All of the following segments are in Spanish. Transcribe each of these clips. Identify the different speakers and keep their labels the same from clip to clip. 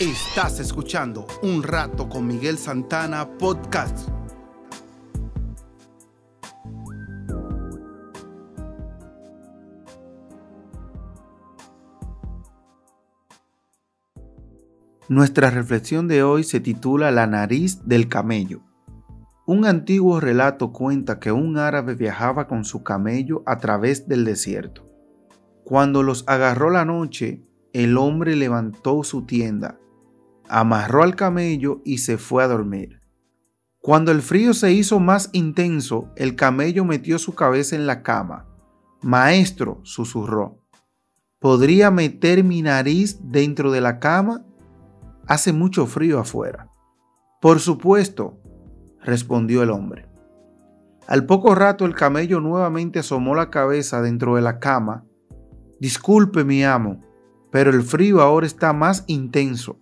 Speaker 1: Estás escuchando Un Rato con Miguel Santana Podcast. Nuestra reflexión de hoy se titula La nariz del camello. Un antiguo relato cuenta que un árabe viajaba con su camello a través del desierto. Cuando los agarró la noche, el hombre levantó su tienda amarró al camello y se fue a dormir. Cuando el frío se hizo más intenso, el camello metió su cabeza en la cama. Maestro, susurró, ¿podría meter mi nariz dentro de la cama? Hace mucho frío afuera. Por supuesto, respondió el hombre. Al poco rato el camello nuevamente asomó la cabeza dentro de la cama. Disculpe, mi amo, pero el frío ahora está más intenso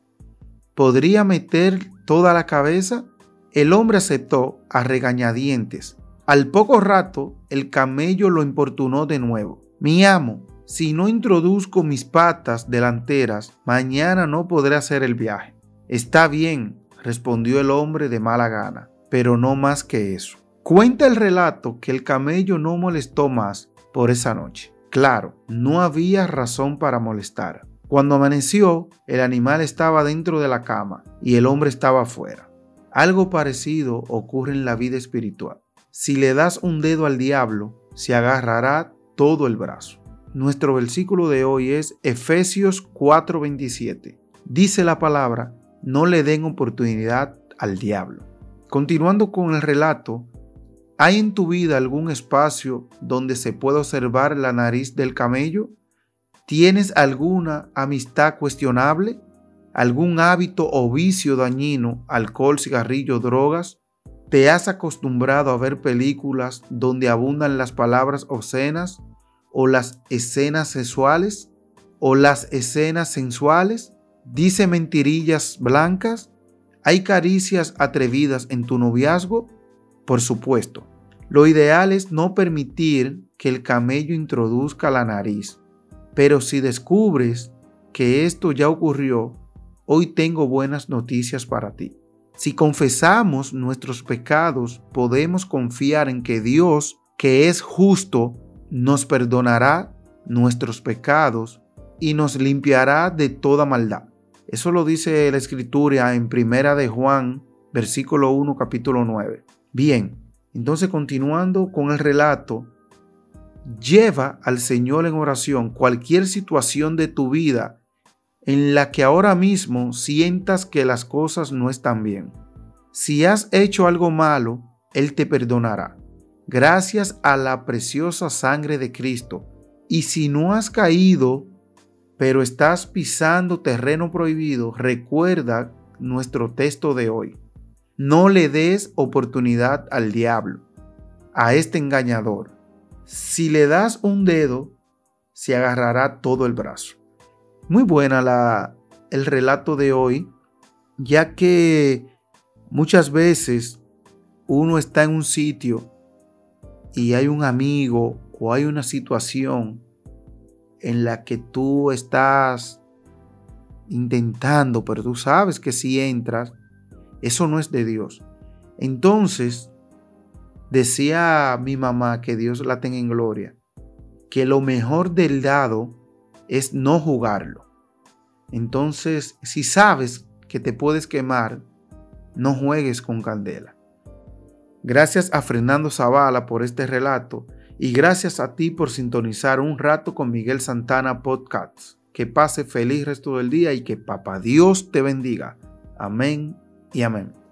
Speaker 1: podría meter toda la cabeza? El hombre aceptó a regañadientes. Al poco rato, el camello lo importunó de nuevo. Mi amo, si no introduzco mis patas delanteras, mañana no podré hacer el viaje. Está bien, respondió el hombre de mala gana, pero no más que eso. Cuenta el relato que el camello no molestó más por esa noche. Claro, no había razón para molestar. Cuando amaneció, el animal estaba dentro de la cama y el hombre estaba afuera. Algo parecido ocurre en la vida espiritual. Si le das un dedo al diablo, se agarrará todo el brazo. Nuestro versículo de hoy es Efesios 4:27. Dice la palabra, no le den oportunidad al diablo. Continuando con el relato, ¿hay en tu vida algún espacio donde se pueda observar la nariz del camello? ¿Tienes alguna amistad cuestionable? ¿Algún hábito o vicio dañino, alcohol, cigarrillo, drogas? ¿Te has acostumbrado a ver películas donde abundan las palabras obscenas o las escenas sexuales o las escenas sensuales? ¿Dice mentirillas blancas? ¿Hay caricias atrevidas en tu noviazgo? Por supuesto. Lo ideal es no permitir que el camello introduzca la nariz pero si descubres que esto ya ocurrió, hoy tengo buenas noticias para ti. Si confesamos nuestros pecados, podemos confiar en que Dios, que es justo, nos perdonará nuestros pecados y nos limpiará de toda maldad. Eso lo dice la escritura en Primera de Juan, versículo 1, capítulo 9. Bien, entonces continuando con el relato, Lleva al Señor en oración cualquier situación de tu vida en la que ahora mismo sientas que las cosas no están bien. Si has hecho algo malo, Él te perdonará, gracias a la preciosa sangre de Cristo. Y si no has caído, pero estás pisando terreno prohibido, recuerda nuestro texto de hoy. No le des oportunidad al diablo, a este engañador si le das un dedo, se agarrará todo el brazo. Muy buena la, el relato de hoy, ya que muchas veces uno está en un sitio y hay un amigo o hay una situación en la que tú estás intentando, pero tú sabes que si entras, eso no es de Dios. Entonces, Decía mi mamá, que Dios la tenga en gloria, que lo mejor del dado es no jugarlo. Entonces, si sabes que te puedes quemar, no juegues con candela. Gracias a Fernando Zavala por este relato y gracias a ti por sintonizar un rato con Miguel Santana Podcasts. Que pase feliz resto del día y que Papá Dios te bendiga. Amén y amén.